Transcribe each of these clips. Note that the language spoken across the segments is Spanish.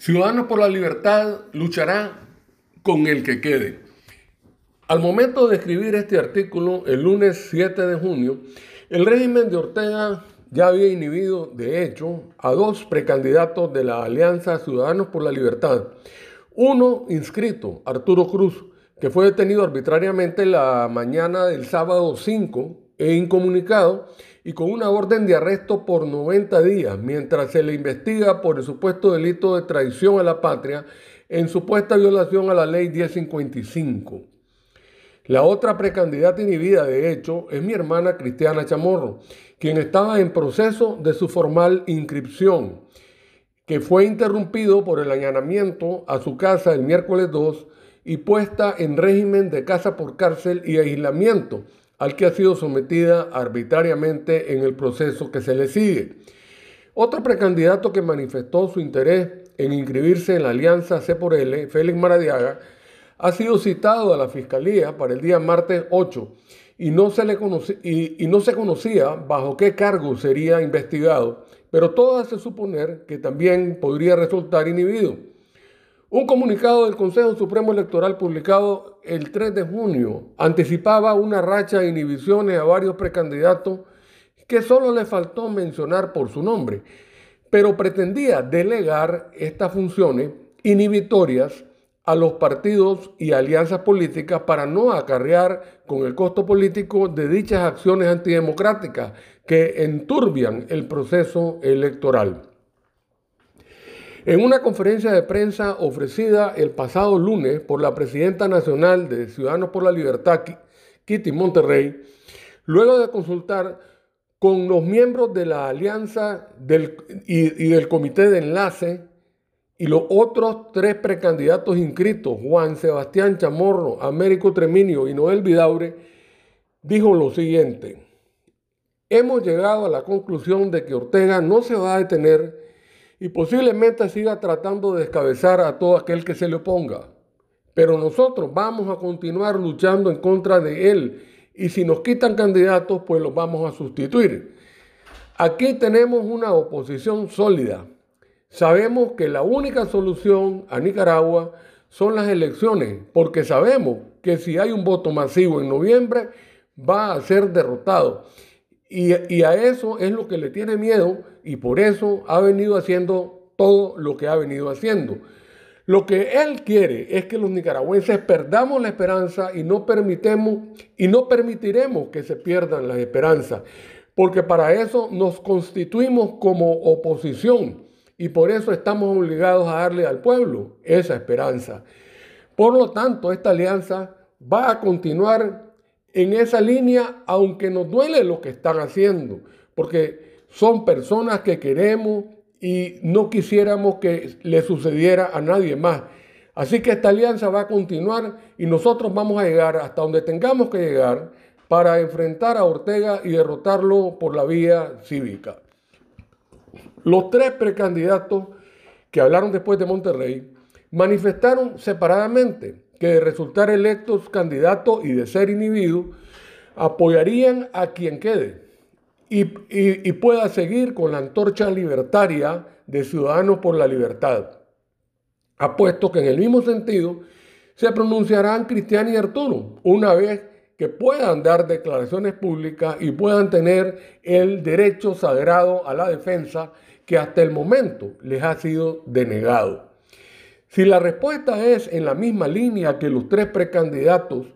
Ciudadanos por la Libertad luchará con el que quede. Al momento de escribir este artículo, el lunes 7 de junio, el régimen de Ortega ya había inhibido, de hecho, a dos precandidatos de la Alianza Ciudadanos por la Libertad. Uno inscrito, Arturo Cruz, que fue detenido arbitrariamente la mañana del sábado 5 e incomunicado y con una orden de arresto por 90 días mientras se le investiga por el supuesto delito de traición a la patria en supuesta violación a la ley 1055. La otra precandidata inhibida, de hecho, es mi hermana Cristiana Chamorro, quien estaba en proceso de su formal inscripción, que fue interrumpido por el allanamiento a su casa el miércoles 2 y puesta en régimen de casa por cárcel y aislamiento al que ha sido sometida arbitrariamente en el proceso que se le sigue. Otro precandidato que manifestó su interés en inscribirse en la alianza C por L, Félix Maradiaga, ha sido citado a la Fiscalía para el día martes 8 y no se, le y, y no se conocía bajo qué cargo sería investigado, pero todo hace suponer que también podría resultar inhibido. Un comunicado del Consejo Supremo Electoral publicado el 3 de junio anticipaba una racha de inhibiciones a varios precandidatos que solo le faltó mencionar por su nombre, pero pretendía delegar estas funciones inhibitorias a los partidos y alianzas políticas para no acarrear con el costo político de dichas acciones antidemocráticas que enturbian el proceso electoral. En una conferencia de prensa ofrecida el pasado lunes por la presidenta nacional de Ciudadanos por la Libertad, Kitty Monterrey, luego de consultar con los miembros de la alianza y, y del comité de enlace y los otros tres precandidatos inscritos, Juan Sebastián Chamorro, Américo Treminio y Noel Vidaure, dijo lo siguiente. Hemos llegado a la conclusión de que Ortega no se va a detener y posiblemente siga tratando de descabezar a todo aquel que se le oponga. Pero nosotros vamos a continuar luchando en contra de él y si nos quitan candidatos, pues los vamos a sustituir. Aquí tenemos una oposición sólida. Sabemos que la única solución a Nicaragua son las elecciones, porque sabemos que si hay un voto masivo en noviembre, va a ser derrotado. Y, a eso es lo que le tiene miedo y por eso ha venido haciendo todo lo que ha venido haciendo. Lo que él quiere es que los nicaragüenses perdamos la esperanza y no permitemos y no permitiremos que se pierdan las esperanzas, porque para eso nos constituimos como oposición y por eso estamos obligados a darle al pueblo esa esperanza. Por lo tanto, esta alianza va a continuar en esa línea, aunque nos duele lo que están haciendo, porque son personas que queremos y no quisiéramos que le sucediera a nadie más. Así que esta alianza va a continuar y nosotros vamos a llegar hasta donde tengamos que llegar para enfrentar a Ortega y derrotarlo por la vía cívica. Los tres precandidatos que hablaron después de Monterrey manifestaron separadamente que de resultar electos candidatos y de ser inhibidos, apoyarían a quien quede y, pueda seguir con la antorcha libertaria de Ciudadanos por la Libertad. Apuesto que en el mismo sentido se pronunciarán Cristian y Arturo, una vez que puedan dar declaraciones públicas y puedan tener el derecho sagrado a la defensa que hasta el momento les ha sido denegado. Si la respuesta es en la misma línea que los tres precandidatos,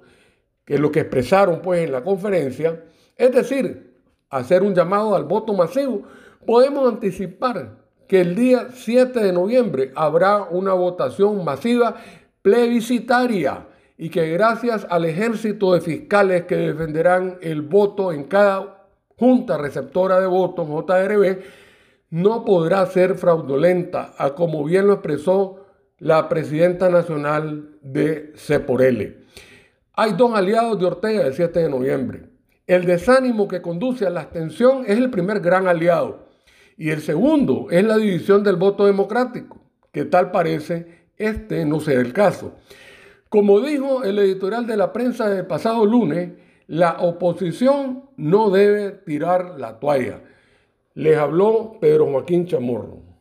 que lo que expresaron pues en la conferencia, es decir, hacer un llamado al voto masivo, podemos anticipar que el día 7 de noviembre habrá una votación masiva plebiscitaria y que gracias al ejército de fiscales que defenderán el voto en cada junta receptora de votos, JRB, no podrá ser fraudulenta, a como bien lo expresó la presidenta nacional de L. Hay dos aliados de Ortega el 7 de noviembre. El desánimo que conduce a la abstención es el primer gran aliado. Y el segundo es la división del voto democrático, que tal parece este no sea el caso. Como dijo el editorial de la prensa del pasado lunes, la oposición no debe tirar la toalla. Les habló Pedro Joaquín Chamorro.